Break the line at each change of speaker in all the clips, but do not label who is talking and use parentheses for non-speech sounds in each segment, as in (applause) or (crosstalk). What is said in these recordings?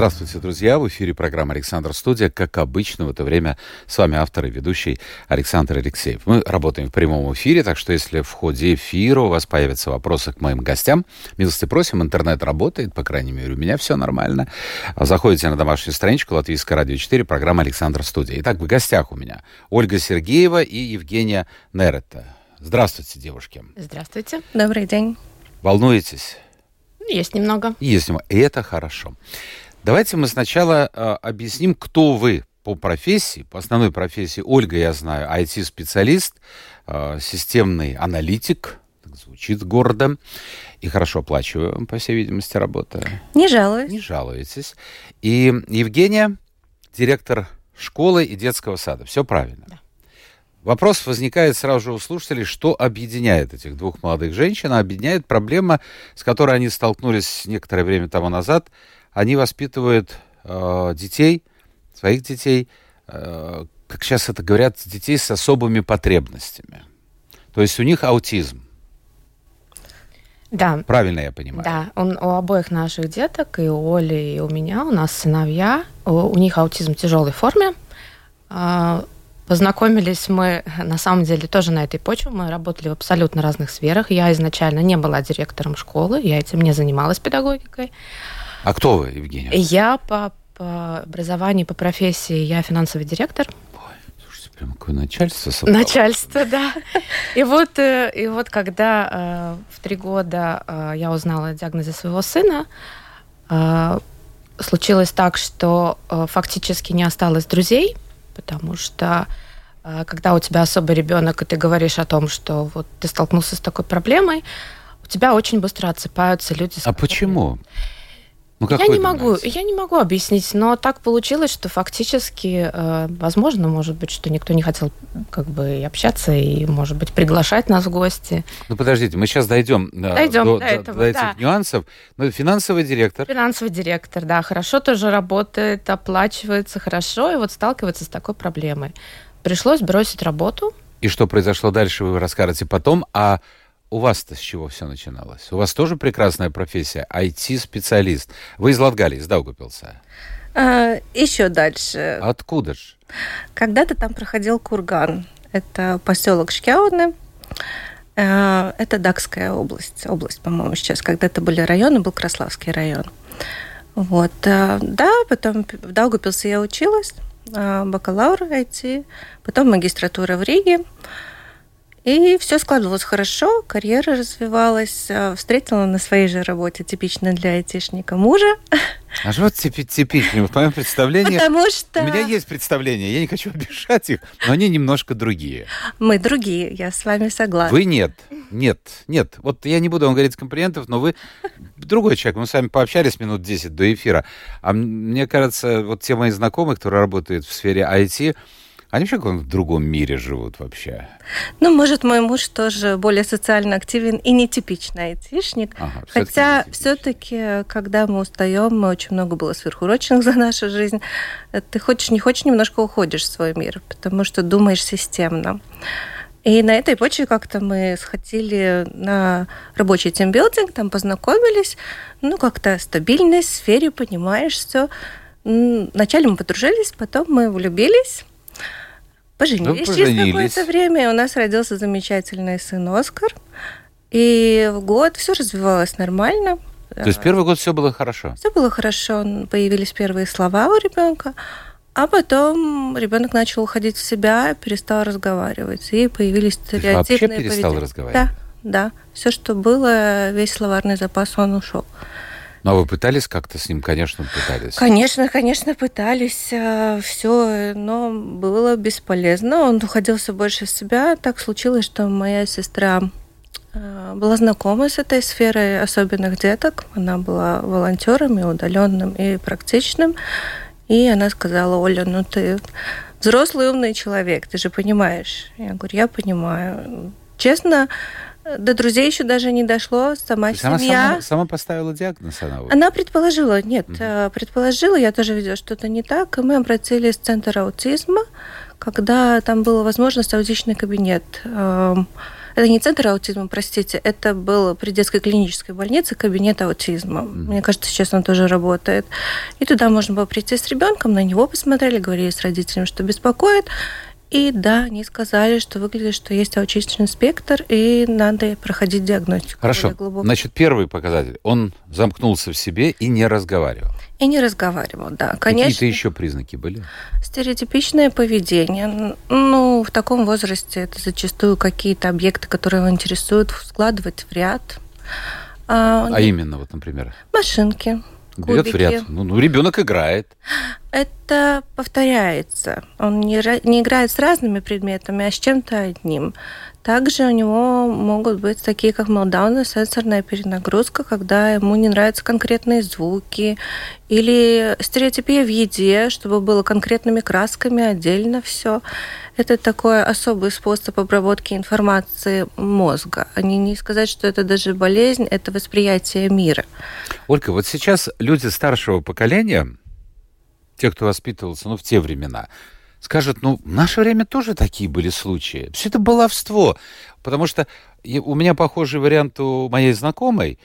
Здравствуйте, друзья! В эфире программа «Александр Студия». Как обычно, в это время с вами автор и ведущий Александр Алексеев. Мы работаем в прямом эфире, так что если в ходе эфира у вас появятся вопросы к моим гостям, милости просим, интернет работает, по крайней мере, у меня все нормально. Заходите на домашнюю страничку Латвийское радио 4, программа «Александр Студия». Итак, в гостях у меня Ольга Сергеева и Евгения Нерета. Здравствуйте, девушки.
Здравствуйте.
Добрый день.
Волнуетесь?
Есть немного.
Есть немного. И это хорошо. Давайте мы сначала э, объясним, кто вы по профессии, по основной профессии. Ольга, я знаю, IT-специалист, э, системный аналитик, так звучит гордо, и хорошо оплачиваю, по всей видимости, работа.
Не жалуюсь.
Не жалуетесь. И Евгения, директор школы и детского сада. Все правильно.
Да.
Вопрос возникает сразу же у слушателей, что объединяет этих двух молодых женщин, а объединяет проблема, с которой они столкнулись некоторое время тому назад – они воспитывают э, детей, своих детей, э, как сейчас это говорят, детей с особыми потребностями. То есть у них аутизм.
Да.
Правильно я понимаю?
Да, он, у обоих наших деток, и у Оли, и у меня, у нас сыновья, у, у них аутизм в тяжелой форме. Познакомились мы, на самом деле, тоже на этой почве. Мы работали в абсолютно разных сферах. Я изначально не была директором школы, я этим не занималась педагогикой.
А кто вы, Евгения?
Я по, по образованию, по профессии, я финансовый директор.
Прям какое начальство собрало.
Начальство, да. И вот, э, и вот когда э, в три года э, я узнала о диагнозе своего сына, случилось так, что фактически не осталось друзей, потому что когда у тебя особый ребенок, и ты говоришь о том, что вот ты столкнулся с такой проблемой, у тебя очень быстро отсыпаются люди.
А почему?
Ну, я не могу, я не могу объяснить, но так получилось, что фактически, э, возможно, может быть, что никто не хотел как бы общаться и, может быть, приглашать нас в гости.
Ну подождите, мы сейчас дойдем,
э, дойдем
до,
до, этого,
до этих
да.
нюансов. Ну, финансовый директор.
Финансовый директор, да, хорошо тоже работает, оплачивается хорошо, и вот сталкивается с такой проблемой. Пришлось бросить работу.
И что произошло дальше, вы расскажете потом. А у вас-то с чего все начиналось? У вас тоже прекрасная профессия, IT-специалист. Вы из Латгалии, из Даугапилса.
А, еще дальше.
Откуда же?
Когда-то там проходил курган. Это поселок Шкяуны. А, это Дакская область. Область, по-моему, сейчас. Когда-то были районы, был Краславский район. Вот. А, да, потом в Даугапилсе я училась. Бакалавр IT. Потом магистратура в Риге. И все складывалось хорошо, карьера развивалась. Э, встретила на своей же работе, типично для айтишника, мужа.
А что типи типичный? В моем представлении...
Потому что...
У меня есть представление, я не хочу (laughs) обижать их, но они немножко другие.
Мы другие, я с вами согласна.
Вы нет, нет, нет. Вот я не буду вам говорить комплиментов, но вы другой человек. Мы с вами пообщались минут 10 до эфира. А мне кажется, вот те мои знакомые, которые работают в сфере IT, они вообще в другом мире живут вообще?
Ну, может, мой муж тоже более социально активен и нетипичный айтишник. Ага, Хотя все-таки, когда мы устаем, мы очень много было сверхурочных (laughs) за нашу жизнь, ты хочешь, не хочешь, немножко уходишь в свой мир, потому что думаешь системно. И на этой почве как-то мы сходили на рабочий тимбилдинг, там познакомились, ну, как-то стабильность в сфере, понимаешь все. Вначале мы подружились, потом мы влюбились, Поженились, ну, через какое-то время, у нас родился замечательный сын Оскар. И в год все развивалось нормально.
То есть первый год все было хорошо?
Все было хорошо. Появились первые слова у ребенка. А потом ребенок начал уходить в себя, перестал разговаривать. И появились стереотипные
Вообще перестал поведения. разговаривать?
Да, да. Все, что было, весь словарный запас, он ушел.
Ну, а вы пытались как-то с ним, конечно, пытались?
Конечно, конечно, пытались. Э, все, но было бесполезно. Он уходил все больше в себя. Так случилось, что моя сестра э, была знакома с этой сферой особенных деток. Она была волонтером и удаленным, и практичным. И она сказала, Оля, ну ты взрослый умный человек, ты же понимаешь. Я говорю, я понимаю честно, до друзей еще даже не дошло, сама семья. Она
сама, сама поставила диагноз?
Она, вот. она предположила, нет, угу. предположила, я тоже видела что-то не так, и мы обратились в Центр аутизма, когда там была возможность аутичный кабинет. Эм, это не центр аутизма, простите, это был при детской клинической больнице кабинет аутизма. Mm-hmm. Мне кажется, сейчас он тоже работает. И туда можно было прийти с ребенком, на него посмотрели, говорили с родителями, что беспокоит. И да, они сказали, что выглядит, что есть аутичный спектр, и надо проходить диагностику.
Хорошо. Значит, первый показатель. Он замкнулся в себе и не разговаривал.
И не разговаривал, да. Конечно.
Какие-то еще признаки были?
Стереотипичное поведение. Ну, в таком возрасте это зачастую какие-то объекты, которые его интересуют, складывать в ряд.
А, а именно, вот, например?
Машинки
Берет в ряд. Ну, ну, ребенок играет.
Это повторяется. Он не, не играет с разными предметами, а с чем-то одним. Также у него могут быть такие, как мелдауны, сенсорная перенагрузка, когда ему не нравятся конкретные звуки, или стереотипия в еде, чтобы было конкретными красками отдельно все. Это такой особый способ обработки информации мозга. А не, не сказать, что это даже болезнь, это восприятие мира.
Ольга, вот сейчас люди старшего поколения, те, кто воспитывался ну, в те времена, скажет, ну, в наше время тоже такие были случаи. Все это баловство. Потому что у меня похожий вариант у моей знакомой.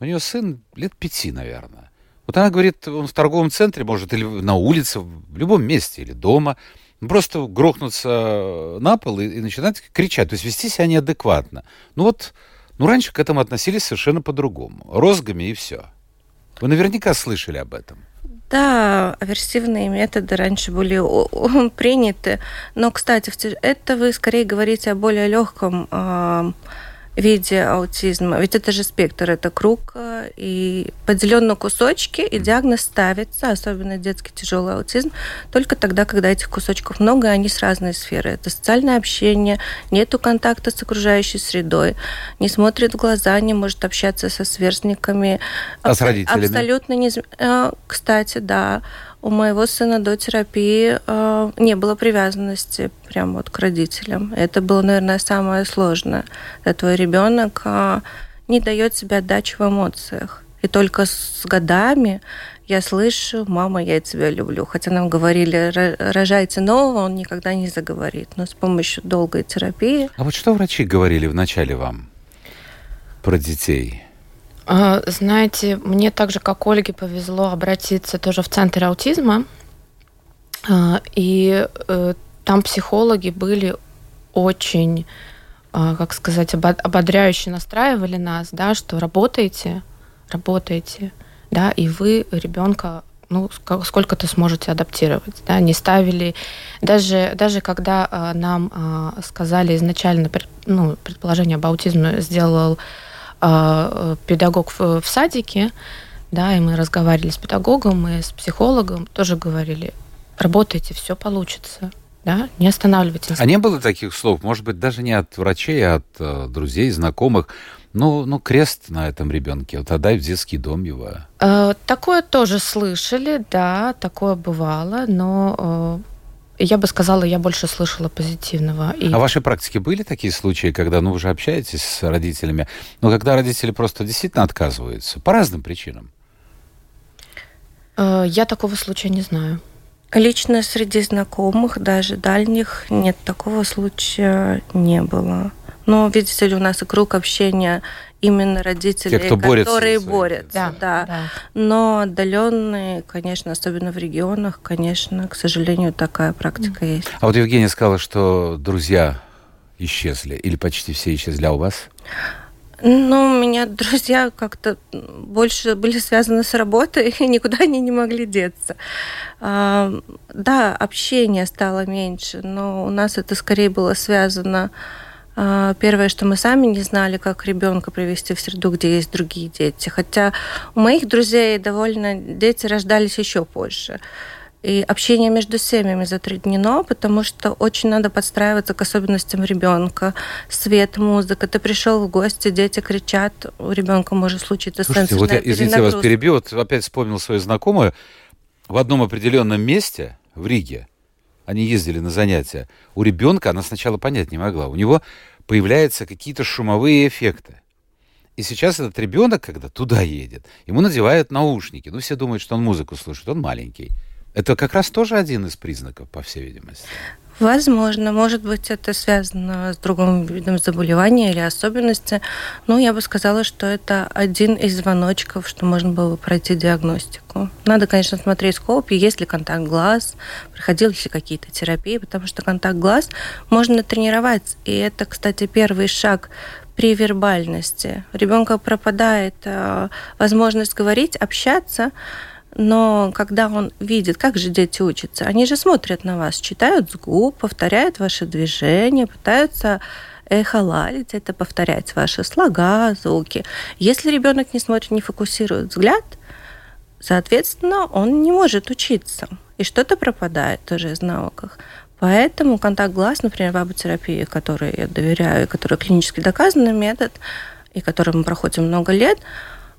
У нее сын лет пяти, наверное. Вот она говорит, он в торговом центре, может, или на улице, в любом месте, или дома, просто грохнуться на пол и, и начинать кричать, то есть вести себя неадекватно. Ну вот, ну раньше к этому относились совершенно по-другому. Розгами и все. Вы наверняка слышали об этом.
Да, аверсивные методы раньше были (laughs) приняты, но, кстати, это вы скорее говорите о более легком виде аутизма. Ведь это же спектр, это круг, э, и поделен на кусочки, и диагноз ставится, особенно детский тяжелый аутизм, только тогда, когда этих кусочков много, и они с разной сферы. Это социальное общение, нету контакта с окружающей средой, не смотрит в глаза, не может общаться со сверстниками.
А с родителями?
Абсолютно не... Э, кстати, да у моего сына до терапии э, не было привязанности прям вот к родителям. Это было, наверное, самое сложное. Это твой ребенок э, не дает себе отдачи в эмоциях. И только с годами я слышу, мама, я тебя люблю. Хотя нам говорили, рожайте нового, он никогда не заговорит. Но с помощью долгой терапии...
А вот что врачи говорили вначале вам про детей?
А, знаете, мне так же, как Ольге, повезло обратиться тоже в центр аутизма. А, и э, там психологи были очень, а, как сказать, ободряюще настраивали нас, да, что работаете, работаете, да, и вы ребенка ну, сколько-то сможете адаптировать, да, не ставили, даже, даже когда нам сказали изначально, ну, предположение об аутизме сделал педагог в, в садике, да, и мы разговаривали с педагогом и с психологом, тоже говорили, работайте, все получится. Да, не останавливайтесь.
А не было таких слов, может быть, даже не от врачей, а от э, друзей, знакомых, ну, ну, крест на этом ребенке, вот отдай в детский дом его.
Э, такое тоже слышали, да, такое бывало, но э, я бы сказала, я больше слышала позитивного.
И... А в вашей практике были такие случаи, когда, ну, вы же общаетесь с родителями, но когда родители просто действительно отказываются по разным причинам?
Э, я такого случая не знаю.
Лично среди знакомых, даже дальних, нет, такого случая не было. Но, видите ли, у нас и круг общения именно родителей,
Те, кто
которые
борются.
борются да, да. да. Но отдаленные, конечно, особенно в регионах, конечно, к сожалению, такая практика mm. есть.
А вот Евгения сказала, что друзья исчезли, или почти все исчезли, а у вас?
Ну, у меня друзья как-то больше были связаны с работой, (laughs) и никуда они не могли деться. А, да, общение стало меньше, но у нас это скорее было связано а, Первое, что мы сами не знали, как ребенка привести в среду, где есть другие дети. Хотя у моих друзей довольно дети рождались еще позже. И общение между семьями затруднено, потому что очень надо подстраиваться к особенностям ребенка. Свет, музыка. Ты пришел в гости, дети кричат, у ребенка может случиться
Слушайте, вот я, извините, я вас перебью, вот опять вспомнил свою знакомую. В одном определенном месте в Риге они ездили на занятия. У ребенка она сначала понять не могла. У него появляются какие-то шумовые эффекты. И сейчас этот ребенок, когда туда едет, ему надевают наушники. Ну, все думают, что он музыку слушает, он маленький. Это как раз тоже один из признаков, по всей видимости.
Возможно, может быть, это связано с другим видом заболевания или особенности. Но я бы сказала, что это один из звоночков, что можно было бы пройти диагностику. Надо, конечно, смотреть скопи, есть ли контакт глаз, приходились ли какие-то терапии, потому что контакт глаз можно тренировать. И это, кстати, первый шаг при вербальности. У ребенка пропадает э, возможность говорить, общаться, но когда он видит, как же дети учатся, они же смотрят на вас, читают с губ, повторяют ваши движения, пытаются эхолалить, это повторять ваши слога, звуки. Если ребенок не смотрит, не фокусирует взгляд, соответственно, он не может учиться. И что-то пропадает тоже из навыков. Поэтому контакт глаз, например, в аботерапии, которой я доверяю, который клинически доказанный метод, и который мы проходим много лет,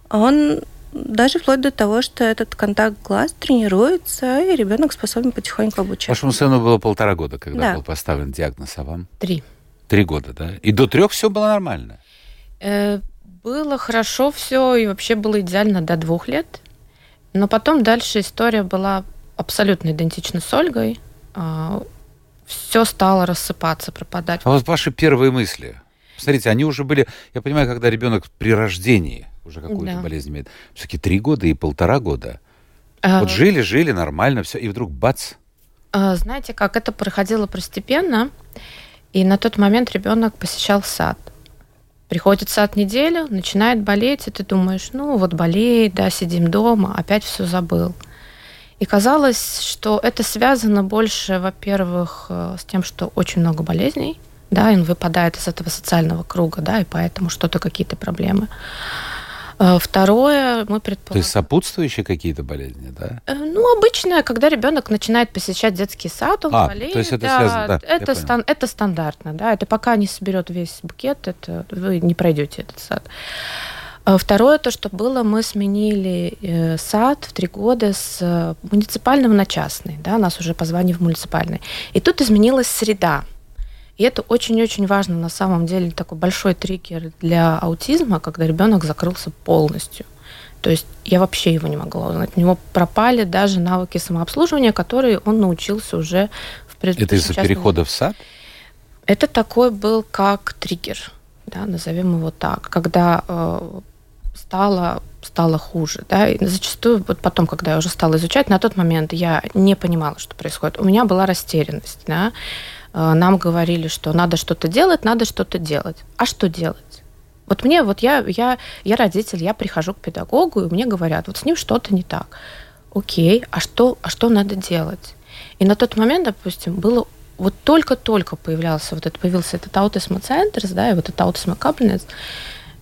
он даже вплоть до того, что этот контакт глаз тренируется, и ребенок способен потихоньку обучаться.
Вашему сыну было полтора года, когда
да.
был поставлен диагноз, а вам?
Три.
Три года, да? И до трех все было нормально?
Э, было хорошо все, и вообще было идеально до двух лет. Но потом дальше история была абсолютно идентична с Ольгой. А, все стало рассыпаться, пропадать.
А вот ваши первые мысли? Смотрите, они уже были, я понимаю, когда ребенок при рождении уже какую-то да. болезнь имеет. Все-таки три года и полтора года. А... Вот жили, жили, нормально, все, и вдруг бац.
А, знаете, как это проходило постепенно, и на тот момент ребенок посещал сад. Приходит сад неделю, начинает болеть, и ты думаешь, ну вот болеет, да, сидим дома, опять все забыл. И казалось, что это связано больше, во-первых, э, с тем, что очень много болезней, да, он выпадает из этого социального круга, да, и поэтому что-то, какие-то проблемы. А, второе, мы предполагаем... То
есть сопутствующие какие-то болезни, да?
Э, ну, обычное, когда ребенок начинает посещать детский сад, он а, болеет.
То есть это да, связано, да,
это, стан, это стандартно, да, это пока не соберет весь букет, это вы не пройдете этот сад. А второе, то, что было, мы сменили э, сад в три года с э, муниципального на частный, да, нас уже позвали в муниципальный. И тут изменилась среда. И это очень-очень важно, на самом деле, такой большой триггер для аутизма, когда ребенок закрылся полностью. То есть я вообще его не могла узнать. У него пропали даже навыки самообслуживания, которые он научился уже в
предыдущем. Это из-за перехода в сад?
Это такой был как триггер, да, назовем его так, когда э, стало стало хуже, да, и зачастую вот потом, когда я уже стала изучать, на тот момент я не понимала, что происходит. У меня была растерянность, да, нам говорили, что надо что-то делать, надо что-то делать. А что делать? Вот мне, вот я, я, я родитель, я прихожу к педагогу, и мне говорят, вот с ним что-то не так. Окей, а что, а что надо делать? И на тот момент, допустим, было вот только-только появлялся вот этот, появился этот Centers, да, и вот этот Cabinets,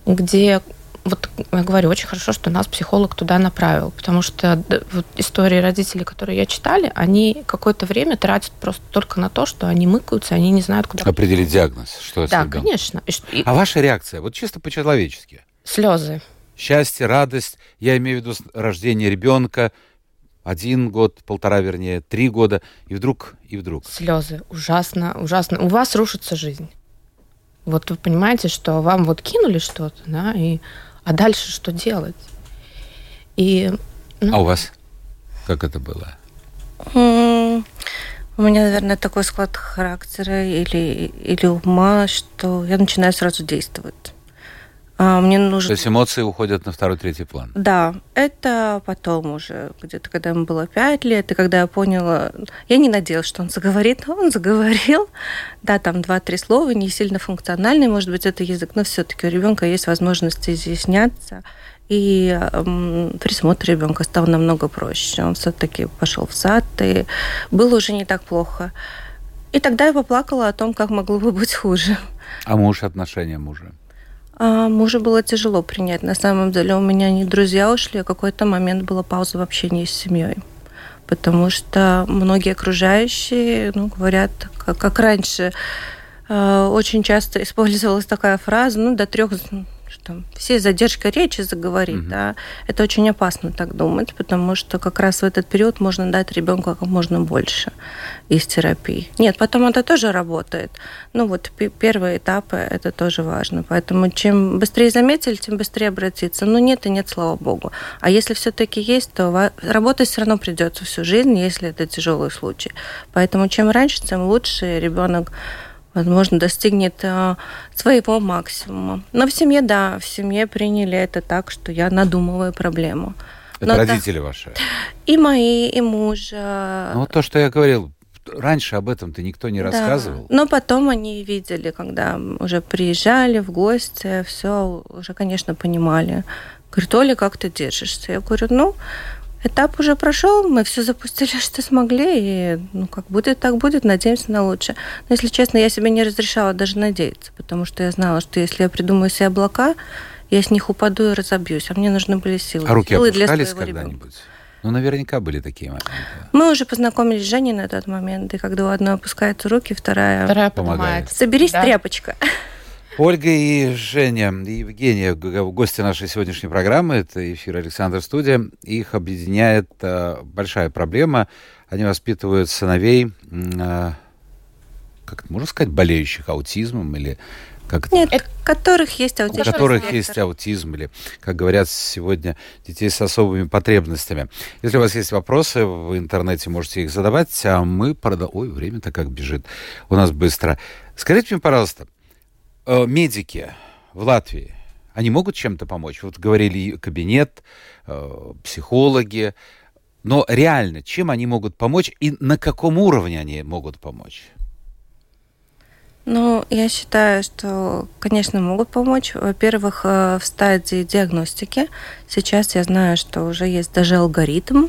где вот я говорю, очень хорошо, что нас психолог туда направил, потому что вот истории родителей, которые я читали, они какое-то время тратят просто только на то, что они мыкаются, они не знают, куда.
Определить диагноз, что
Да, конечно.
И... А ваша реакция, вот чисто по-человечески?
Слезы.
Счастье, радость, я имею в виду рождение ребенка, один год, полтора, вернее, три года, и вдруг, и вдруг.
Слезы. Ужасно, ужасно. У вас рушится жизнь. Вот вы понимаете, что вам вот кинули что-то, да, и а дальше что делать?
И, ну, а у вас как это было?
У меня, наверное, такой склад характера или, или ума, что я начинаю сразу действовать.
А, мне нужно... То есть эмоции уходят на второй, третий план?
Да, это потом уже, где-то когда ему было пять лет, и когда я поняла... Я не надеялась, что он заговорит, но он заговорил. Да, там два-три слова, не сильно функциональный, может быть, это язык, но все таки у ребенка есть возможность изъясняться. И э, присмотр ребенка стал намного проще. Он все-таки пошел в сад, и было уже не так плохо. И тогда я поплакала о том, как могло бы быть хуже.
А муж, отношения мужа?
А мужу было тяжело принять. На самом деле у меня не друзья ушли, а какой-то момент была пауза в общении с семьей. Потому что многие окружающие ну, говорят, как, как раньше, э, очень часто использовалась такая фраза, ну, до трех что все задержка речи заговорит, угу. да, это очень опасно так думать, потому что как раз в этот период можно дать ребенку как можно больше из терапии. Нет, потом это тоже работает. Ну вот первые этапы это тоже важно, поэтому чем быстрее заметили, тем быстрее обратиться. Ну нет и нет, слава богу. А если все-таки есть, то работать все равно придется всю жизнь, если это тяжелый случай. Поэтому чем раньше, тем лучше ребенок возможно, достигнет э, своего максимума. Но в семье, да, в семье приняли это так, что я надумываю проблему.
Это Но родители это... ваши?
И мои, и мужа.
Ну, то, что я говорил, раньше об этом-то никто не да. рассказывал.
Но потом они видели, когда уже приезжали в гости, все уже, конечно, понимали. Говорит, Оля, как ты держишься? Я говорю, ну, этап уже прошел, мы все запустили, (laughs) что смогли, и ну как будет, так будет, надеемся на лучшее. Но если честно, я себе не разрешала даже надеяться, потому что я знала, что если я придумаю себе облака, я с них упаду и разобьюсь, а мне нужны были силы.
А руки силы опускались когда-нибудь? Ну, наверняка были такие моменты.
Мы уже познакомились с Женей на тот момент, и когда у одной опускаются руки, вторая,
вторая помогает.
Соберись, да. тряпочка. (laughs)
Ольга и Женя, и Евгения, гости нашей сегодняшней программы, это эфир Александр Студия. Их объединяет а, большая проблема. Они воспитывают сыновей, а, как это можно сказать, болеющих аутизмом или как
Нет, это, которых есть
аутизм. У которых спектр. есть аутизм, или, как говорят сегодня, детей с особыми потребностями. Если у вас есть вопросы, в интернете можете их задавать, а мы продолжим. Ой, время-то как бежит у нас быстро. Скажите мне, пожалуйста, Э, медики в Латвии, они могут чем-то помочь? Вот говорили кабинет, э, психологи, но реально, чем они могут помочь и на каком уровне они могут помочь?
Ну, я считаю, что, конечно, могут помочь. Во-первых, э, в стадии диагностики. Сейчас я знаю, что уже есть даже алгоритм,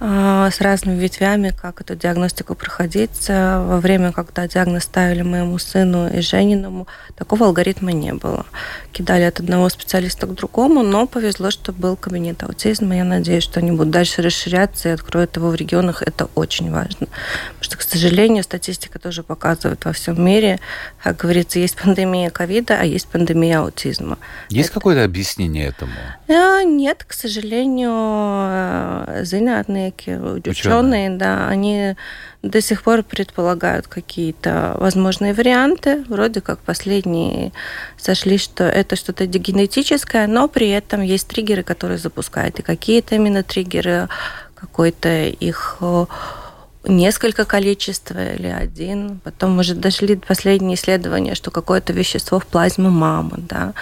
с разными ветвями, как эту диагностику проходить. Во время, когда диагноз ставили моему сыну и Жениному, такого алгоритма не было. Кидали от одного специалиста к другому, но повезло, что был кабинет аутизма. Я надеюсь, что они будут дальше расширяться и откроют его в регионах. Это очень важно. Потому что, к сожалению, статистика тоже показывает во всем мире, как говорится, есть пандемия ковида, а есть пандемия аутизма.
Есть Это... какое-то объяснение этому?
А, нет, к сожалению, э, зинатные ученые, ученые, да, они до сих пор предполагают какие-то возможные варианты. Вроде как последние сошли, что это что-то генетическое, но при этом есть триггеры, которые запускают. И какие-то именно триггеры, какой-то их несколько количества или один. Потом уже дошли последние исследования, что какое-то вещество в плазме мамы. Да.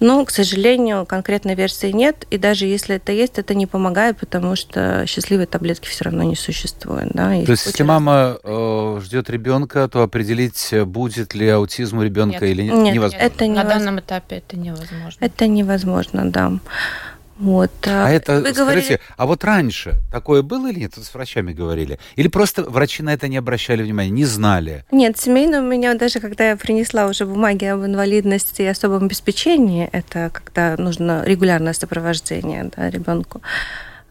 Но, к сожалению, конкретной версии нет. И даже если это есть, это не помогает, потому что счастливой таблетки все равно не существует. Да.
То есть, если мама э, ждет ребенка, то определить, будет ли аутизм у ребенка
нет.
или нет,
нет
невозможно.
Это невозможно. На данном этапе это невозможно.
Это невозможно, да.
Вот. А, а это, Вы скажите, говорили... а вот раньше такое было или нет? Тут с врачами говорили. Или просто врачи на это не обращали внимания, не знали?
Нет, семейно у меня даже, когда я принесла уже бумаги об инвалидности и особом обеспечении, это когда нужно регулярное сопровождение да, ребенку,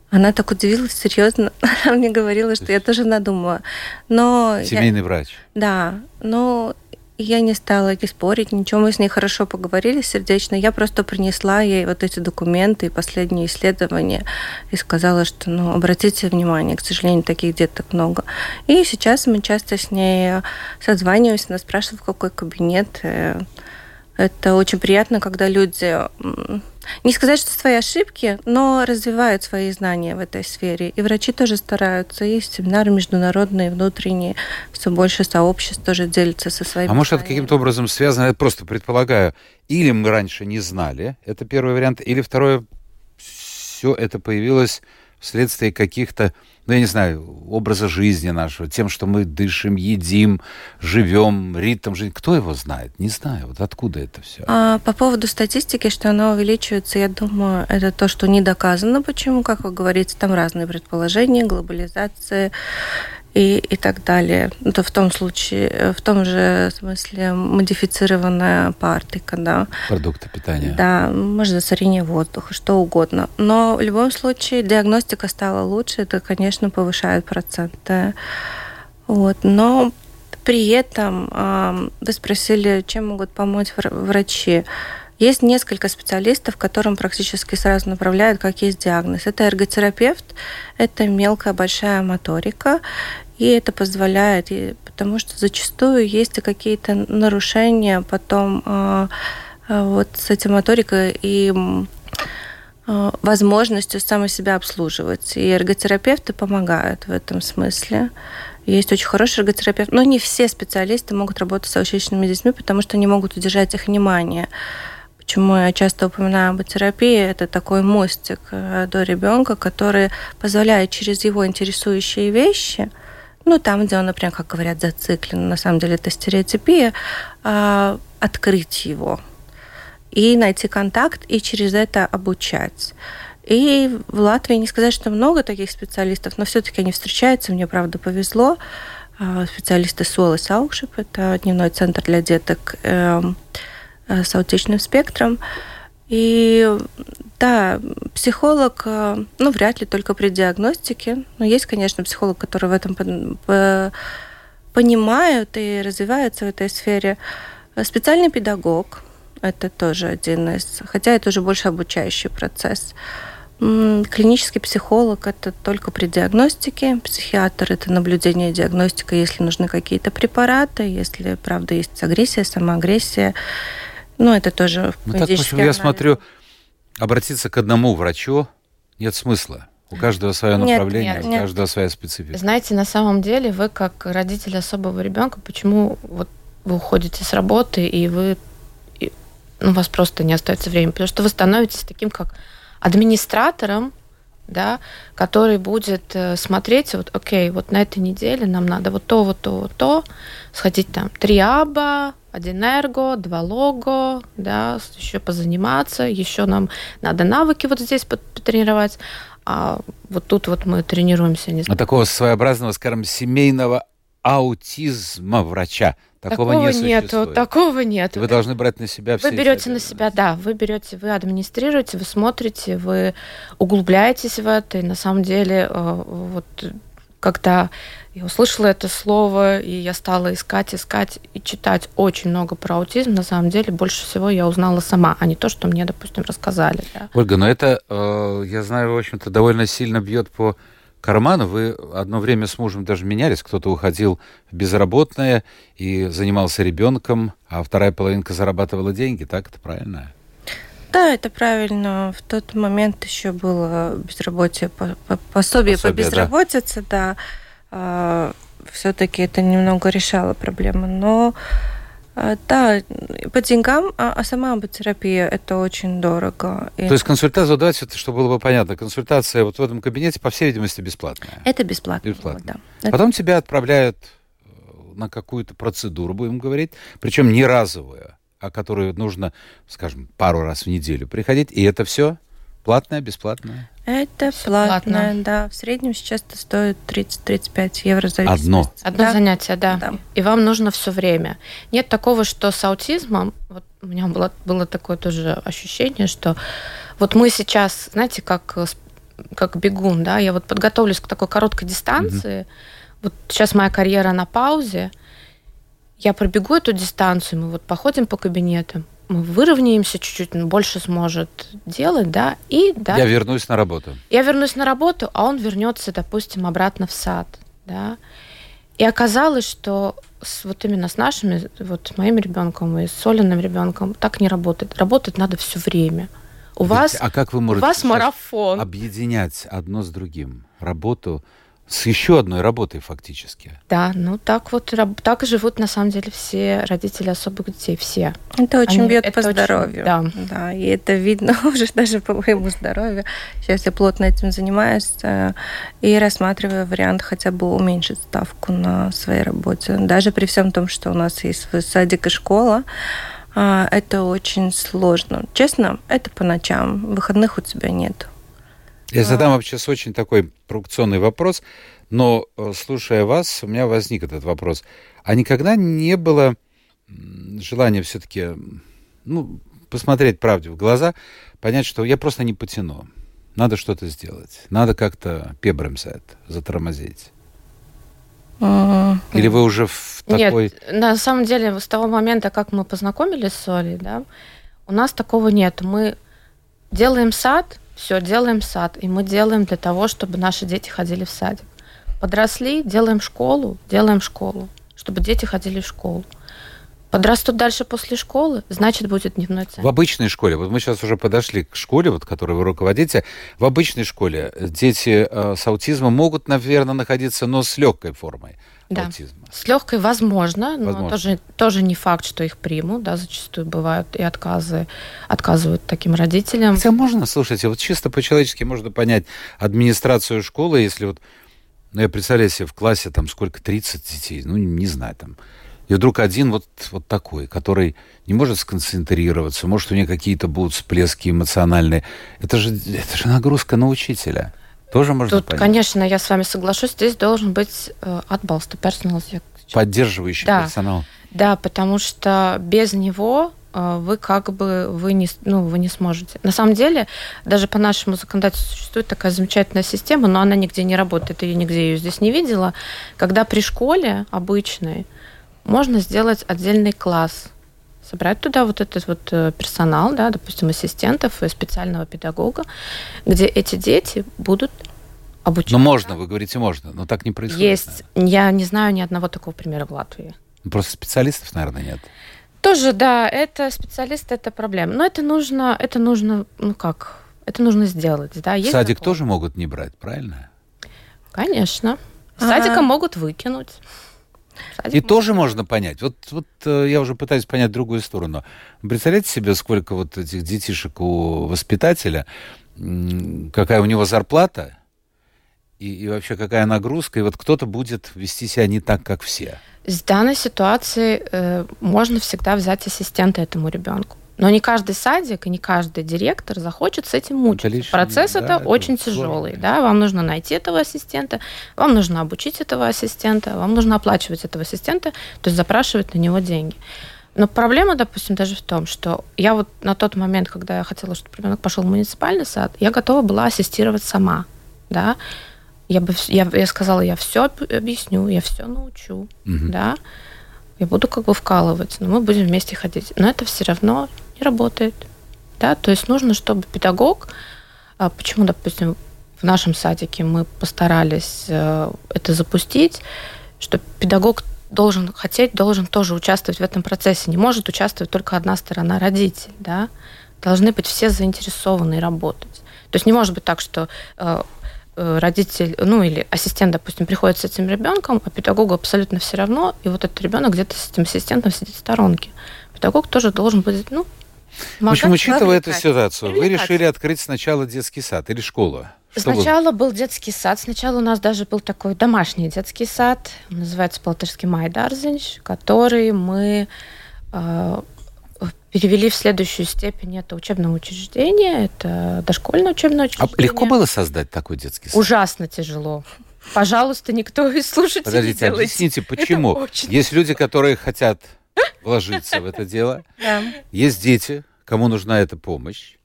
она так удивилась, серьезно. (laughs) Она мне говорила, что я тоже надумала. Но
Семейный
я...
врач.
Да, но я не стала не спорить, ничего. Мы с ней хорошо поговорили сердечно. Я просто принесла ей вот эти документы и последние исследования и сказала, что, ну, обратите внимание, к сожалению, таких деток много. И сейчас мы часто с ней созваниваемся, она спрашивает, в какой кабинет. Э, это очень приятно, когда люди, не сказать, что свои ошибки, но развивают свои знания в этой сфере. И врачи тоже стараются. Есть семинары международные, внутренние. Все больше сообществ тоже делятся со своими
А может, это каким-то образом связано, я просто предполагаю, или мы раньше не знали, это первый вариант, или второе, все это появилось вследствие каких-то ну, я не знаю, образа жизни нашего, тем, что мы дышим, едим, живем, ритм жизни. Кто его знает? Не знаю. Вот откуда это все?
А, по поводу статистики, что она увеличивается, я думаю, это то, что не доказано. Почему? Как вы говорите, там разные предположения, глобализация и, и так далее. Это в том случае, в том же смысле модифицированная партика, да.
Продукты питания.
Да, может, засорение воздуха, что угодно. Но в любом случае диагностика стала лучше, это, конечно, повышает проценты. Вот. Но при этом вы спросили, чем могут помочь врачи. Есть несколько специалистов, которым практически сразу направляют, как есть диагноз. Это эрготерапевт, это мелкая большая моторика, и это позволяет, потому что зачастую есть какие-то нарушения потом э, вот с этим моторикой и э, возможностью самой себя обслуживать. И эрготерапевты помогают в этом смысле. Есть очень хороший эрготерапевт, но не все специалисты могут работать с аутичными детьми, потому что не могут удержать их внимание. Почему я часто упоминаю об терапии? Это такой мостик э, до ребенка, который позволяет через его интересующие вещи, ну, там, где он, например, как говорят, зациклен, на самом деле это стереотипия, а, открыть его и найти контакт, и через это обучать. И в Латвии не сказать, что много таких специалистов, но все-таки они встречаются. Мне, правда, повезло. А, специалисты Солы Саукшип, это дневной центр для деток эм, э, с аутичным спектром. И да, психолог, э, ну, вряд ли только при диагностике. Но есть, конечно, психолог, который в этом понимают и развивается в этой сфере. Специальный педагог – это тоже один из... Хотя это уже больше обучающий процесс. Клинический психолог – это только при диагностике, психиатр – это наблюдение и диагностика, если нужны какие-то препараты, если, правда, есть агрессия, самоагрессия. Ну, это тоже
ну, так, в общем, я смотрю, обратиться к одному врачу нет смысла. У каждого свое направление, нет, нет, у каждого нет. своя специфика.
Знаете, на самом деле вы как родитель особого ребенка, почему вот вы уходите с работы и вы и, ну, у вас просто не остается времени, потому что вы становитесь таким как администратором, да, который будет э, смотреть, вот, окей, вот на этой неделе нам надо вот то, вот то, вот то, сходить там три аба, один эрго, два лого, да, еще позаниматься, еще нам надо навыки вот здесь потренировать, а вот тут вот мы тренируемся.
Не знаю. А такого своеобразного, скажем, семейного аутизма врача Такого, такого не
нет, такого нет.
Вы должны брать на себя
все. Вы берете на себя, да, вы берете, вы администрируете, вы смотрите, вы углубляетесь в это, и на самом деле э, вот когда я услышала это слово, и я стала искать, искать и читать очень много про аутизм, на самом деле больше всего я узнала сама, а не то, что мне, допустим, рассказали. Да.
Ольга, но это, э, я знаю, в общем-то, довольно сильно бьет по кармана. Вы одно время с мужем даже менялись. Кто-то уходил в безработное и занимался ребенком, а вторая половинка зарабатывала деньги. Так это правильно?
Да, это правильно. В тот момент еще было безработие, пособие, пособие по безработице, да. да. Все-таки это немного решало проблему. Но да, по деньгам, а, а сама аботерапия это очень дорого.
То есть консультация, давайте, чтобы было бы понятно, консультация вот в этом кабинете, по всей видимости, бесплатная.
Это бесплатно. Бесплатно.
Да. Потом это... тебя отправляют э, на какую-то процедуру, будем говорить, причем не разовую, а которую нужно, скажем, пару раз в неделю приходить, и это все платное, бесплатное?
Это платное, да. В среднем сейчас это стоит 30-35 евро за
Одно?
Одно да. занятие, да. да. И вам нужно все время. Нет такого, что с аутизмом, вот у меня было, было такое тоже ощущение, что вот мы сейчас, знаете, как, как бегун, да, я вот подготовлюсь к такой короткой дистанции, угу. вот сейчас моя карьера на паузе, я пробегу эту дистанцию, мы вот походим по кабинетам, мы выровняемся чуть-чуть, он больше сможет делать, да, и да.
Я вернусь на работу.
Я вернусь на работу, а он вернется, допустим, обратно в сад, да. И оказалось, что с, вот именно с нашими, вот с моим ребенком и с Соленым ребенком так не работает. Работать надо все время. У Ведь, вас,
а как вы можете
у вас марафон.
объединять одно с другим работу с еще одной работой фактически.
Да, ну так вот, так живут на самом деле все родители особых детей, все.
Это очень Они, бьет это по очень, здоровью. Да. да. И это видно (laughs) уже даже по моему здоровью. Сейчас я плотно этим занимаюсь э, и рассматриваю вариант хотя бы уменьшить ставку на своей работе. Даже при всем том, что у нас есть садик и школа, э, это очень сложно. Честно, это по ночам. Выходных у тебя нет.
Я задам вообще очень такой провокационный вопрос, но, э, слушая вас, у меня возник этот вопрос. А никогда не было желания все-таки ну, посмотреть правде в глаза, понять, что я просто не потяну. Надо что-то сделать. Надо как-то пебремсет, затормозить. Или вы уже в такой...
Нет, на самом деле, с того момента, как мы познакомились с Олей, да, У нас такого нет. Мы делаем сад, все, делаем сад, и мы делаем для того, чтобы наши дети ходили в садик. Подросли, делаем школу, делаем школу, чтобы дети ходили в школу. Подрастут дальше после школы, значит, будет дневной центр.
В обычной школе, вот мы сейчас уже подошли к школе, вот, которой вы руководите, в обычной школе дети э, с аутизмом могут, наверное, находиться, но с легкой формой да. аутизма.
С легкой возможно, возможно. но тоже, тоже не факт, что их примут, да, зачастую бывают и отказы, отказывают таким родителям.
Хотя можно, слушайте, вот чисто по-человечески можно понять администрацию школы, если вот, ну, я представляю себе в классе там сколько, 30 детей, ну, не знаю, там, и вдруг один вот, вот такой, который не может сконцентрироваться, может, у него какие-то будут всплески эмоциональные. Это же, это же нагрузка на учителя. Тоже можно
Тут, понять. конечно, я с вами соглашусь, здесь должен быть э, отбалста персонал.
Поддерживающий да. персонал.
Да, потому что без него э, вы как бы вы не, ну, вы не сможете. На самом деле, даже по нашему законодательству существует такая замечательная система, но она нигде не работает, я нигде ее здесь не видела, когда при школе обычной можно сделать отдельный класс, собрать туда вот этот вот э, персонал, да, допустим, ассистентов и специального педагога, где эти дети будут обучаться.
Ну, можно, вы говорите, можно, но так не происходит.
Есть. Наверное. Я не знаю ни одного такого примера в Латвии.
Ну, просто специалистов, наверное, нет.
Тоже, да, это специалисты, это проблема. Но это нужно, это нужно, ну как, это нужно сделать, да.
Есть Садик закон. тоже могут не брать, правильно?
Конечно. Садика ага. могут выкинуть.
И тоже можно понять. Вот, вот э, я уже пытаюсь понять другую сторону. Представляете себе, сколько вот этих детишек у воспитателя, какая у него зарплата, и, и вообще какая нагрузка, и вот кто-то будет вести себя не так, как все.
В данной ситуации э, можно всегда взять ассистента этому ребенку. Но не каждый садик и не каждый директор захочет с этим мучиться. Лишний, Процесс да, это, это очень тяжелый. Да? Вам нужно найти этого ассистента, вам нужно обучить этого ассистента, вам нужно оплачивать этого ассистента, то есть запрашивать на него деньги. Но проблема, допустим, даже в том, что я вот на тот момент, когда я хотела, чтобы ребенок пошел в муниципальный сад, я готова была ассистировать сама. Да? Я, бы, я, я сказала, я все объясню, я все научу. Угу. Да? Я буду как бы вкалывать, но мы будем вместе ходить. Но это все равно не работает. Да? То есть нужно, чтобы педагог, а почему, допустим, в нашем садике мы постарались э, это запустить, что педагог должен хотеть, должен тоже участвовать в этом процессе. Не может участвовать только одна сторона, родитель. Да? Должны быть все заинтересованы и работать. То есть не может быть так, что э, э, родитель, ну или ассистент, допустим, приходит с этим ребенком, а педагогу абсолютно все равно, и вот этот ребенок где-то с этим ассистентом сидит в сторонке. Педагог тоже должен быть, ну,
в общем, учитывая эту ситуацию, вы решили открыть сначала детский сад или школу?
Что Сначала был детский сад. Сначала у нас даже был такой домашний детский сад. Он называется Полтырский Майдарзинч, который мы э, перевели в следующую степень. Это учебное учреждение, это дошкольное учебное учреждение.
А легко было создать такой детский сад?
Ужасно тяжело. Пожалуйста, никто из слушателей
Подождите,
не
объясните, почему? Есть люди, которые хотят вложиться в это дело. Есть дети, кому нужна эта помощь.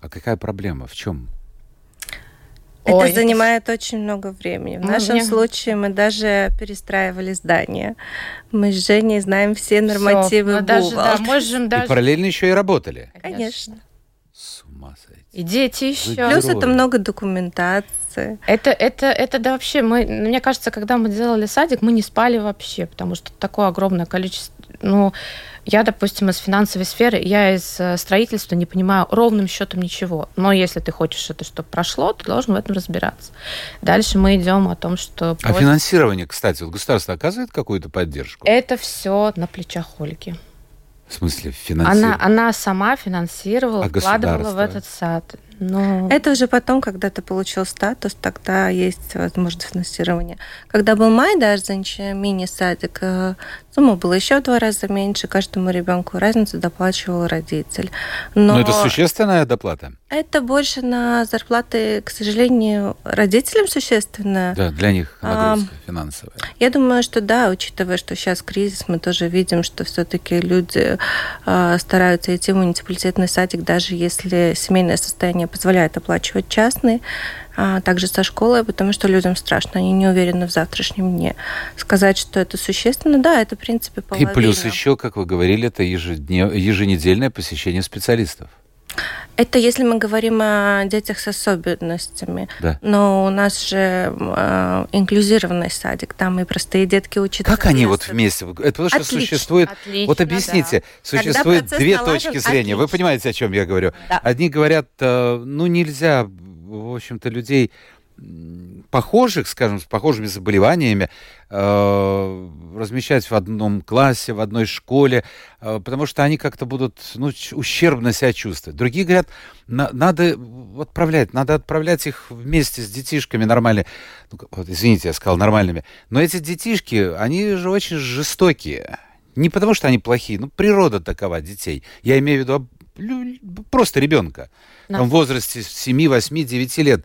А какая проблема? В чем?
Это Ой, занимает очень много времени. В ну, нашем мне... случае мы даже перестраивали здание. Мы с Женей знаем все нормативы все, даже, да,
можем даже... И параллельно еще и работали.
Конечно.
С ума сойти.
И дети еще.
Плюс это много документации.
Это, это, это да вообще, мы, мне кажется, когда мы делали садик, мы не спали вообще, потому что такое огромное количество ну, я, допустим, из финансовой сферы, я из э, строительства не понимаю ровным счетом ничего. Но если ты хочешь это, чтобы прошло, ты должен в этом разбираться. Дальше мы идем о том, что...
А финансирование, кстати, вот государство оказывает какую-то поддержку?
Это все на плечах Ольги.
В смысле, финансирование?
Она, она сама финансировала, а вкладывала в этот сад.
Но... Это уже потом, когда ты получил статус, тогда есть возможность финансирования. Когда был май, даже мини-садик, э, сумма была еще в два раза меньше, каждому ребенку разницу доплачивал родитель.
Но... Но это существенная доплата?
Это больше на зарплаты, к сожалению, родителям существенно.
Да, для них нагрузка а, финансовая.
Я думаю, что да, учитывая, что сейчас кризис, мы тоже видим, что все-таки люди а, стараются идти в муниципалитетный садик, даже если семейное состояние не позволяет оплачивать частные, а также со школой, потому что людям страшно, они не уверены в завтрашнем дне. Сказать, что это существенно, да, это в принципе половина.
И плюс еще, как вы говорили, это ежеднев... еженедельное посещение специалистов.
Это если мы говорим о детях с особенностями.
Да.
Но у нас же э, инклюзированный садик, там и простые детки учатся.
Как они вот вместе? Это потому что Отлично. существует... Отлично, вот объясните, да. существует две налажен, точки зрения. Отлично. Вы понимаете, о чем я говорю? Да. Одни говорят, э, ну нельзя, в общем-то, людей похожих, скажем, с похожими заболеваниями э, размещать в одном классе, в одной школе, э, потому что они как-то будут ну, ущербно себя чувствовать. Другие говорят, на, надо отправлять, надо отправлять их вместе с детишками нормальными. Ну, вот, извините, я сказал нормальными. Но эти детишки, они же очень жестокие. Не потому что они плохие, ну природа такова детей. Я имею в виду просто ребенка. Там, в возрасте 7, 8, 9 лет.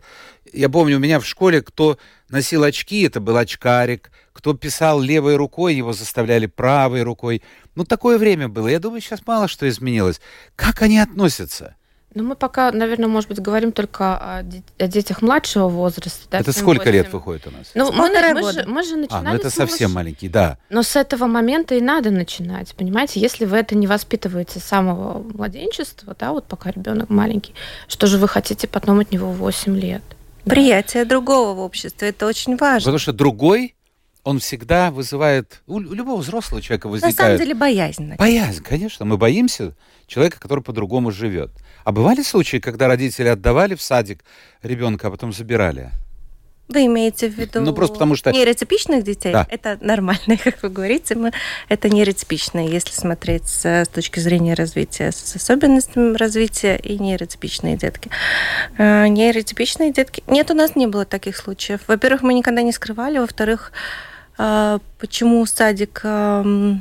Я помню, у меня в школе, кто носил очки, это был очкарик. Кто писал левой рукой, его заставляли правой рукой. Ну, такое время было. Я думаю, сейчас мало что изменилось. Как они относятся?
Ну, мы пока, наверное, может быть, говорим только о, о детях младшего возраста. Да,
это сколько 8... лет выходит у нас?
Ну, мы, мы, же, мы же начинали
А, ну это совсем маленький, да.
Но с этого момента и надо начинать, понимаете? Если вы это не воспитываете с самого младенчества, да, вот пока ребенок маленький, что же вы хотите потом от него 8 лет?
Приятие другого в обществе, это очень важно.
Потому что другой он всегда вызывает... У любого взрослого человека возникает...
На самом деле боязнь.
Боязнь, конечно. Мы боимся человека, который по-другому живет. А бывали случаи, когда родители отдавали в садик ребенка, а потом забирали?
Вы имеете в виду
ну, просто потому что...
нейротипичных детей?
Да.
Это нормально, (laughs) как вы говорите. Мы... Это нейротипичные, если смотреть с, точки зрения развития, с особенностями развития и нейротипичные детки. Э, нейротипичные детки... Нет, у нас не было таких случаев. Во-первых, мы никогда не скрывали. Во-вторых, э, почему садик... Э,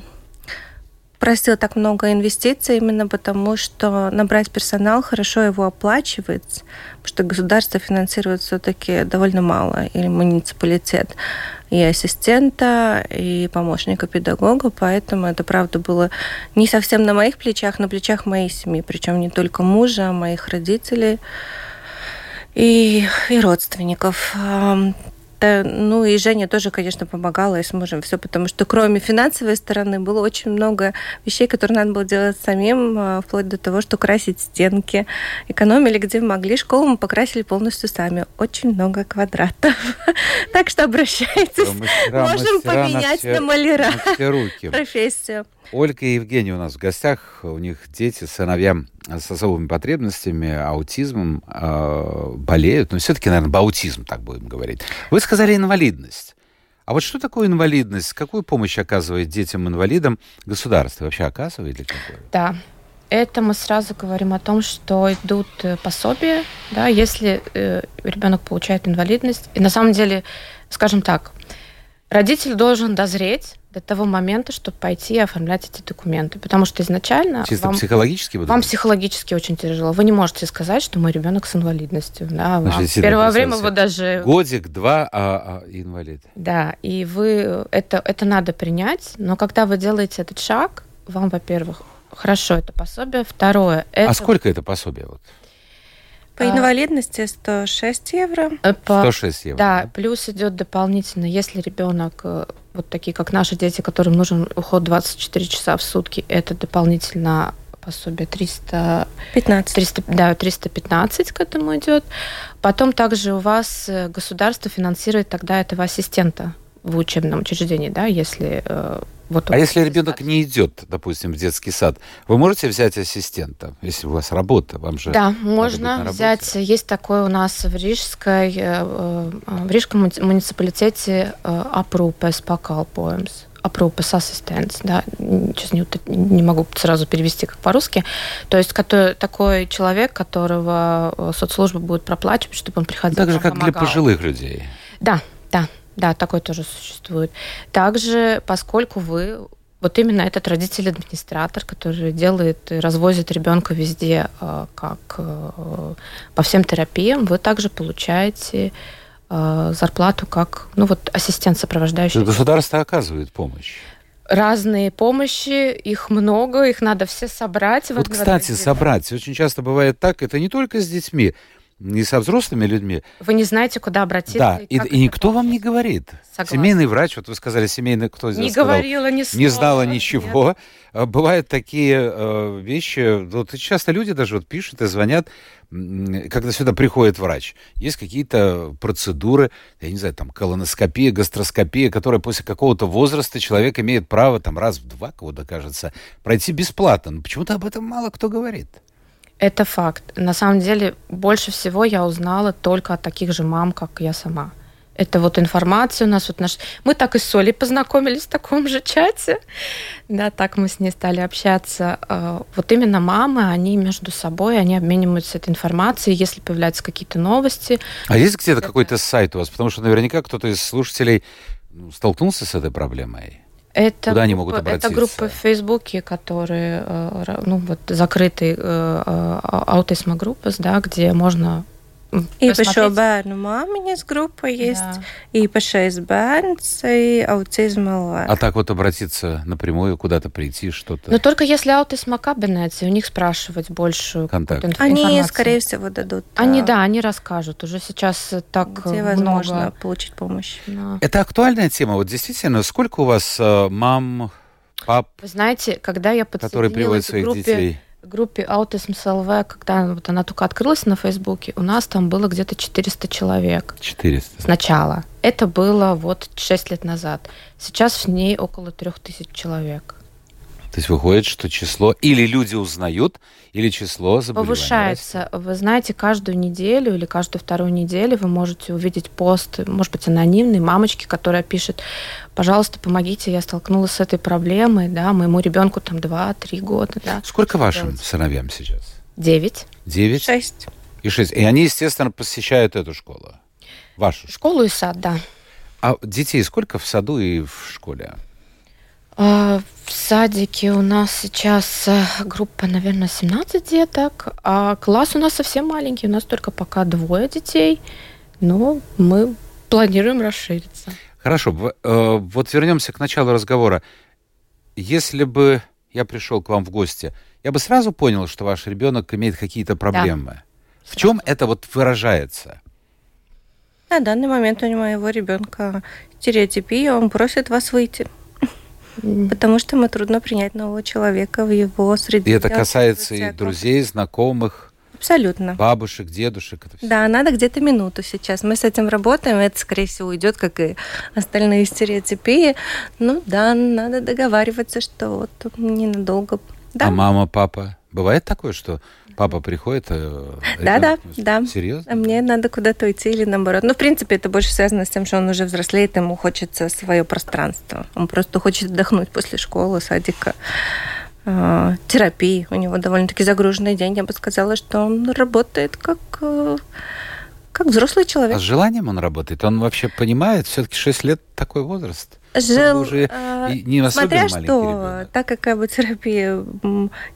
просил так много инвестиций именно потому, что набрать персонал хорошо его оплачивать, потому что государство финансирует все-таки довольно мало, или муниципалитет, и ассистента, и помощника педагога, поэтому это, правда, было не совсем на моих плечах, на плечах моей семьи, причем не только мужа, а моих родителей и, и родственников ну и Женя тоже, конечно, помогала и с мужем все, потому что кроме финансовой стороны было очень много вещей, которые надо было делать самим, а, вплоть до того, что красить стенки. Экономили где могли. Школу мы покрасили полностью сами. Очень много квадратов. (laughs) Так что обращайтесь. Можем поменять на маляра (laughs) профессию.
Ольга и Евгений у нас в гостях. У них дети, сыновья с особыми потребностями, аутизмом э, болеют. Но все-таки, наверное, аутизм, так будем говорить. Вы сказали инвалидность. А вот что такое инвалидность? Какую помощь оказывает детям-инвалидам государство? Вообще оказывает ли какое?
Да, это мы сразу говорим о том, что идут э, пособия, да, если э, ребенок получает инвалидность. И на самом деле, скажем так, родитель должен дозреть до того момента, чтобы пойти и оформлять эти документы. Потому что изначально...
Чисто вам, психологически?
Вам психологически очень тяжело. Вы не можете сказать, что мой ребенок с инвалидностью. Да, Значит, вам первое время вы даже...
Годик, два, а, а инвалид.
Да, и вы... Это, это надо принять, но когда вы делаете этот шаг, вам, во-первых, хорошо это пособие. Второе... Это...
А сколько это пособие? Вот?
По а, инвалидности 106 евро.
Э, по, 106 евро.
Да, да, плюс идет дополнительно, если ребенок, э, вот такие как наши дети, которым нужен уход 24 часа в сутки, это дополнительно пособие 315. 300, да, 315 к этому идет. Потом также у вас э, государство финансирует тогда этого ассистента в учебном учреждении, да, если
вот а если ребенок не идет, допустим, в детский сад, вы можете взять ассистента, если у вас работа, вам же.
Да, можно взять. Есть такой у нас в Рижской, э, э, в Рижском муниципалитете aprūpes pakalpojums aprūpes ассистент, да, сейчас не, не могу сразу перевести как по-русски, то есть который, такой человек, которого э, соцслужба будет проплачивать, чтобы он приходил.
Так же, как помогал. для пожилых людей.
Да, да, да, такой тоже существует. Также, поскольку вы вот именно этот родитель-администратор, который делает и развозит ребенка везде, э, как э, по всем терапиям, вы также получаете э, зарплату как ну вот ассистент сопровождающий.
Государство оказывает помощь.
разные помощи, их много, их надо все собрать.
Вот, кстати, собрать. Очень часто бывает так, это не только с детьми, не со взрослыми людьми.
Вы не знаете, куда обратиться.
Да, и, и, и никто вам не говорит. Согласна. Семейный врач, вот вы сказали, семейный, кто здесь
Не
сказал,
говорила ни слова.
Не знала ничего. Нет. А бывают такие э, вещи, вот часто люди даже вот пишут и звонят, когда сюда приходит врач. Есть какие-то процедуры, я не знаю, там колоноскопия, гастроскопия, которые после какого-то возраста человек имеет право там раз в два, кого-то кажется, пройти бесплатно. Но почему-то об этом мало кто говорит.
Это факт. На самом деле, больше всего я узнала только от таких же мам, как я сама. Это вот информация у нас вот наш... Мы так и с Солей познакомились в таком же чате. Да, так мы с ней стали общаться. А, вот именно мамы, они между собой, они обмениваются этой информацией, если появляются какие-то новости.
А есть где-то это... какой-то сайт у вас? Потому что наверняка кто-то из слушателей ну, столкнулся с этой проблемой.
Это
Куда они могут обратиться?
Это группы в Фейсбуке, которые, э, ну, вот, закрытые э, э, аутизма-группы, да, где можно
Īpašo bērnu māmiņas группа есть, да. īpašais bērns и аутизм ЛВ.
А так вот обратиться напрямую, куда-то прийти, что-то?
Но только если аутизм кабинете, у них спрашивать больше
Контакт.
Они, скорее всего, дадут.
Они, да, они расскажут. Уже сейчас так
Где
много...
возможно получить помощь.
Да. Это актуальная тема. Вот действительно, сколько у вас э, мам, пап,
Вы знаете, когда я
которые приводят своих
группе...
детей
группе Autism СЛВ, когда вот она только открылась на Фейсбуке, у нас там было где-то 400 человек.
400?
Сначала. Это было вот 6 лет назад. Сейчас в ней около 3000 человек.
То есть выходит, что число или люди узнают, или число заболеваний
повышается.
Растет.
Вы знаете, каждую неделю или каждую вторую неделю вы можете увидеть пост, может быть, анонимный, мамочки, которая пишет, пожалуйста, помогите, я столкнулась с этой проблемой, да, моему ребенку там 2-3 года. Да.
Сколько вашим делать? сыновьям сейчас?
Девять.
Девять?
Шесть.
И шесть. И они, естественно, посещают эту школу? Вашу
школу? Школу и сад, да.
А детей сколько в саду и в школе?
А, в садике у нас сейчас э, группа, наверное, 17 деток, а класс у нас совсем маленький, у нас только пока двое детей, но мы планируем расшириться.
Хорошо, э, вот вернемся к началу разговора. Если бы я пришел к вам в гости, я бы сразу понял, что ваш ребенок имеет какие-то проблемы. Да. В чем это вот выражается?
На данный момент у моего ребенка стереотипия, он просит вас выйти. Потому что мы трудно принять нового человека в его среде.
И это касается и друзей, знакомых.
Абсолютно.
Бабушек, дедушек. Это
все. Да, надо где-то минуту сейчас. Мы с этим работаем, это, скорее всего, уйдет, как и остальные стереотипии. Ну да, надо договариваться, что вот ненадолго. Да.
А мама, папа? Бывает такое, что Папа приходит? Э,
да, да, да.
Серьезно?
А мне надо куда-то уйти или наоборот. Ну, в принципе, это больше связано с тем, что он уже взрослеет, ему хочется свое пространство. Он просто хочет отдохнуть после школы, садика а, терапии. У него довольно-таки загруженный день. Я бы сказала, что он работает как э, как взрослый человек.
А с желанием он работает? Он вообще понимает? Все-таки 6 лет такой возраст.
Жил, уже э, не смотря что, ребенок. так как терапия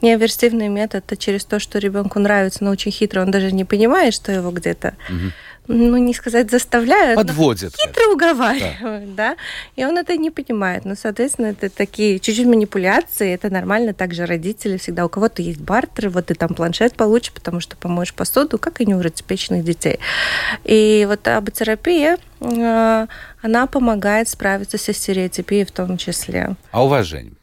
неаверсивный метод, а через то, что ребенку нравится, но очень хитро, он даже не понимает, что его где-то угу ну, не сказать заставляют,
подводят.
Хитро уговаривают, да. да. И он это не понимает. Ну, соответственно, это такие чуть-чуть манипуляции, это нормально. Также родители всегда, у кого-то есть бартер, вот ты там планшет получишь, потому что помоешь посуду, как и невротипичных детей. И вот аботерапия, э, она помогает справиться со стереотипией в том числе.
А у вас, Жень?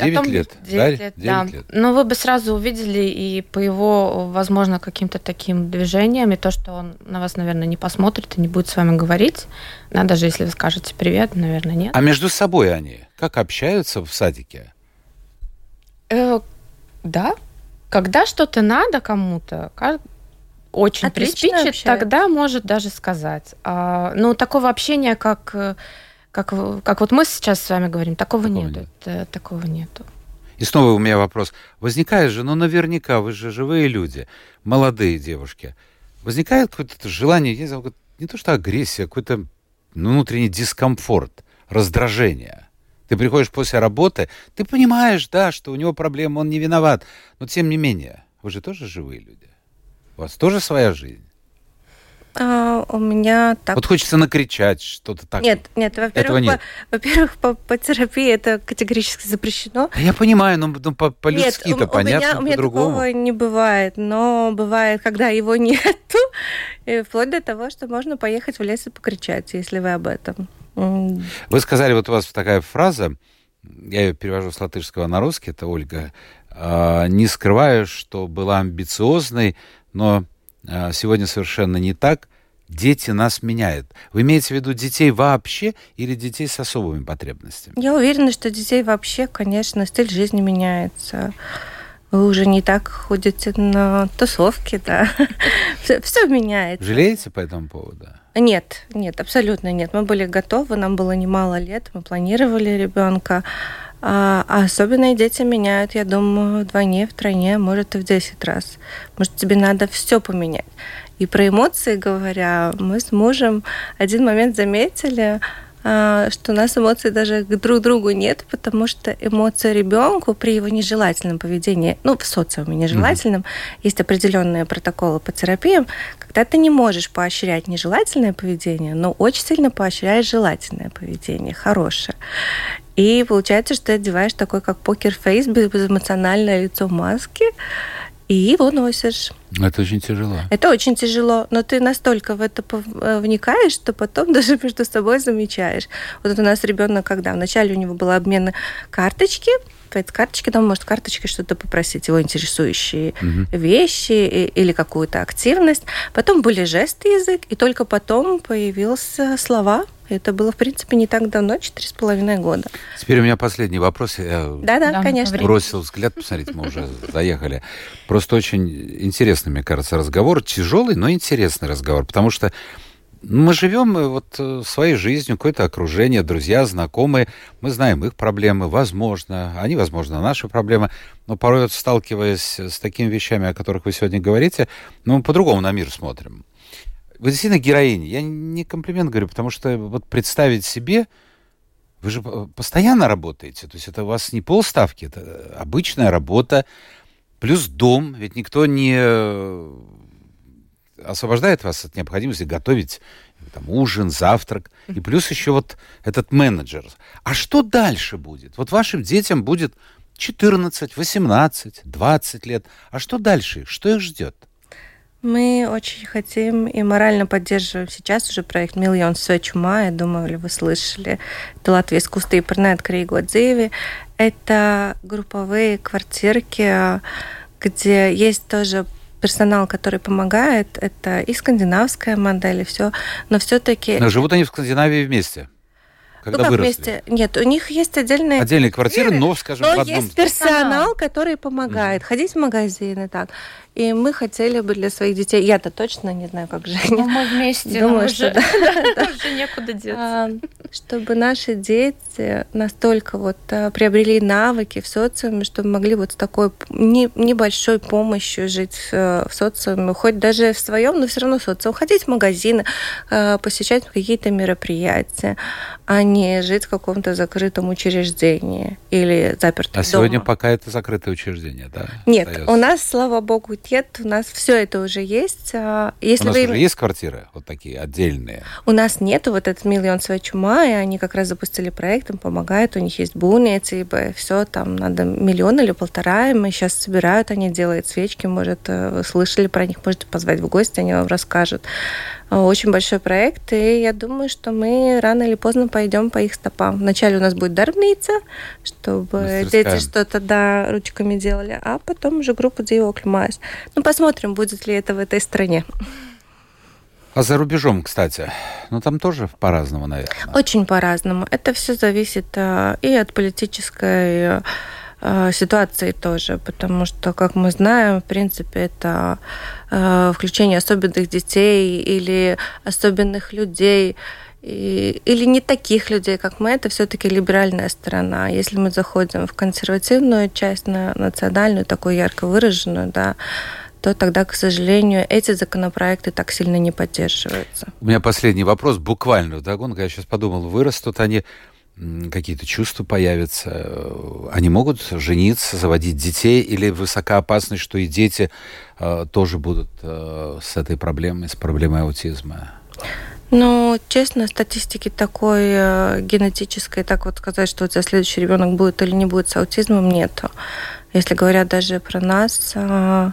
А,
9 том, лет,
9 да? лет, 9 да. лет. Но вы бы сразу увидели и по его, возможно, каким-то таким движениям, и то, что он на вас, наверное, не посмотрит и не будет с вами говорить. Да, даже если вы скажете привет, наверное, нет.
А между собой они как общаются в садике?
Э, да. Когда что-то надо кому-то, очень Отлично приспичит, тогда может даже сказать. А, ну, такого общения, как э, как, как вот мы сейчас с вами говорим, такого, такого нет. нет. Это, такого нету.
И снова у меня вопрос. Возникает же, ну наверняка, вы же живые люди, молодые девушки. Возникает какое-то желание, не знаю, не то что агрессия, какой-то внутренний дискомфорт, раздражение. Ты приходишь после работы, ты понимаешь, да, что у него проблемы, он не виноват. Но тем не менее, вы же тоже живые люди. У вас тоже своя жизнь.
А, у меня так...
Вот хочется накричать что-то так.
Нет, нет, во-первых. По, во-первых, по, по терапии это категорически запрещено.
Да я понимаю, но ну, по, по-людски-то понятно,
меня, у меня такого не бывает, но бывает, когда его (laughs) нету, и вплоть до того, что можно поехать в лес и покричать, если вы об этом.
Вы сказали, вот у вас такая фраза, я ее перевожу с латышского на русский, это Ольга, а, не скрываю, что была амбициозной, но сегодня совершенно не так. Дети нас меняют. Вы имеете в виду детей вообще или детей с особыми потребностями?
Я уверена, что детей вообще, конечно, стиль жизни меняется. Вы уже не так ходите на тусовки, да. (laughs) все, все меняется.
Жалеете по этому поводу?
Нет, нет, абсолютно нет. Мы были готовы, нам было немало лет, мы планировали ребенка. А, а особенные дети меняют, я думаю, вдвойне, втройне, может, и в 10 раз. Может, тебе надо все поменять. И про эмоции говоря, мы с мужем один момент заметили, а, что у нас эмоций даже к друг другу нет, потому что эмоции ребенку при его нежелательном поведении, ну, в социуме нежелательном, mm-hmm. есть определенные протоколы по терапиям, когда ты не можешь поощрять нежелательное поведение, но очень сильно поощряешь желательное поведение, хорошее. И получается, что ты одеваешь такой, как покер-фейс, безэмоциональное лицо маски, и его носишь.
Это очень тяжело.
Это очень тяжело, но ты настолько в это э, вникаешь, что потом (laughs) даже между собой замечаешь. Вот у нас ребенок, когда вначале у него был обмен карточки, по карточке, там может карточкой что-то попросить, его интересующие угу. вещи или какую-то активность. Потом были жесты язык, и только потом появился слова. Это было, в принципе, не так давно, четыре с половиной года.
Теперь у меня последний вопрос.
Да-да, да, конечно.
Бросил взгляд, посмотрите, мы уже заехали. Просто очень интересный, мне кажется, разговор. Тяжелый, но интересный разговор, потому что мы живем э, вот э, своей жизнью, какое-то окружение, друзья, знакомые. Мы знаем их проблемы, возможно, они, возможно, наши проблемы. Но порой, вот, сталкиваясь с такими вещами, о которых вы сегодня говорите, ну, мы по-другому на мир смотрим. Вы действительно героиня. Я не комплимент говорю, потому что вот представить себе, вы же постоянно работаете. То есть это у вас не полставки, это обычная работа, плюс дом. Ведь никто не освобождает вас от необходимости готовить там, ужин, завтрак, и плюс еще вот этот менеджер. А что дальше будет? Вот вашим детям будет 14, 18, 20 лет. А что дальше? Что их ждет?
Мы очень хотим и морально поддерживаем сейчас уже проект «Миллион Сочума». Я думаю, ли вы слышали. Это Латвия искусство и интернет Крейго Дзиви. Это групповые квартирки, где есть тоже персонал, который помогает, это и скандинавская модель, и все, но все-таки...
Но живут они в Скандинавии вместе? Когда ну, как выросли? вместе?
Нет, у них есть отдельные...
Отдельные квартиры, но, скажем,
но
в одном...
есть персонал, который помогает. Mm. Ходить в магазины, так. И мы хотели бы для своих детей, я-то точно не знаю, как Женя. Ну,
мы вместе,
Думаю, что (laughs) да.
Уже некуда деться. А,
чтобы наши дети настолько вот а, приобрели навыки в социуме, чтобы могли вот с такой небольшой помощью жить э, в социуме, хоть даже в своем, но все равно социум, ходить в магазины, а, посещать какие-то мероприятия, а не жить в каком-то закрытом учреждении или запертом
А сегодня пока это закрытое учреждение, да?
Нет, у нас, слава богу, нет, у нас все это уже есть. А,
если у нас вы... уже есть квартиры вот такие отдельные?
У нас нету вот этот миллион своей чума, и они как раз запустили проект, им помогают, у них есть бунец, и все, там надо миллион или полтора, и мы сейчас собирают, они делают свечки, может, э, вы слышали про них, можете позвать в гости, они вам расскажут. Э, очень большой проект, и я думаю, что мы рано или поздно пойдем по их стопам. Вначале у нас будет дарбница, чтобы Мастерская. дети что-то да, ручками делали, а потом уже группа Дио Климайс. Ну, посмотрим, будет ли это в этой стране.
А за рубежом, кстати, ну там тоже по-разному, наверное.
Очень по-разному. Это все зависит а, и от политической Э, ситуации тоже, потому что, как мы знаем, в принципе, это э, включение особенных детей или особенных людей, и, или не таких людей, как мы, это все-таки либеральная сторона. Если мы заходим в консервативную часть, на национальную, такую ярко выраженную, да, то тогда, к сожалению, эти законопроекты так сильно не поддерживаются.
У меня последний вопрос, буквально вдогонку. Я сейчас подумал, вырастут они какие-то чувства появятся. Они могут жениться, заводить детей, или высока опасность, что и дети э, тоже будут э, с этой проблемой, с проблемой аутизма?
Ну, честно, статистики такой э, генетической, так вот сказать, что у тебя следующий ребенок будет или не будет с аутизмом, нету. Если говорят даже про нас, э,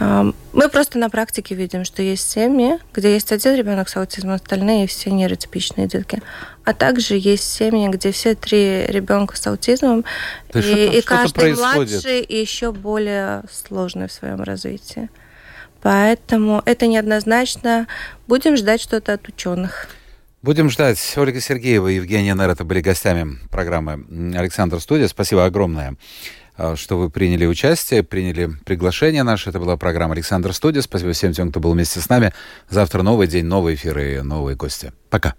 мы просто на практике видим, что есть семьи, где есть один ребенок с аутизмом, остальные все нейротипичные детки. А также есть семьи, где все три ребенка с аутизмом, и, и каждый происходит? младший и еще более сложный в своем развитии. Поэтому это неоднозначно. Будем ждать что-то от ученых.
Будем ждать. Ольга Сергеева и Евгения Нер это были гостями программы «Александр Студия». Спасибо огромное. А, что вы приняли участие, приняли приглашение наше. Это была программа «Александр Студия». Спасибо всем тем, кто был вместе с нами. Завтра новый день, новый эфир и новые гости. Пока.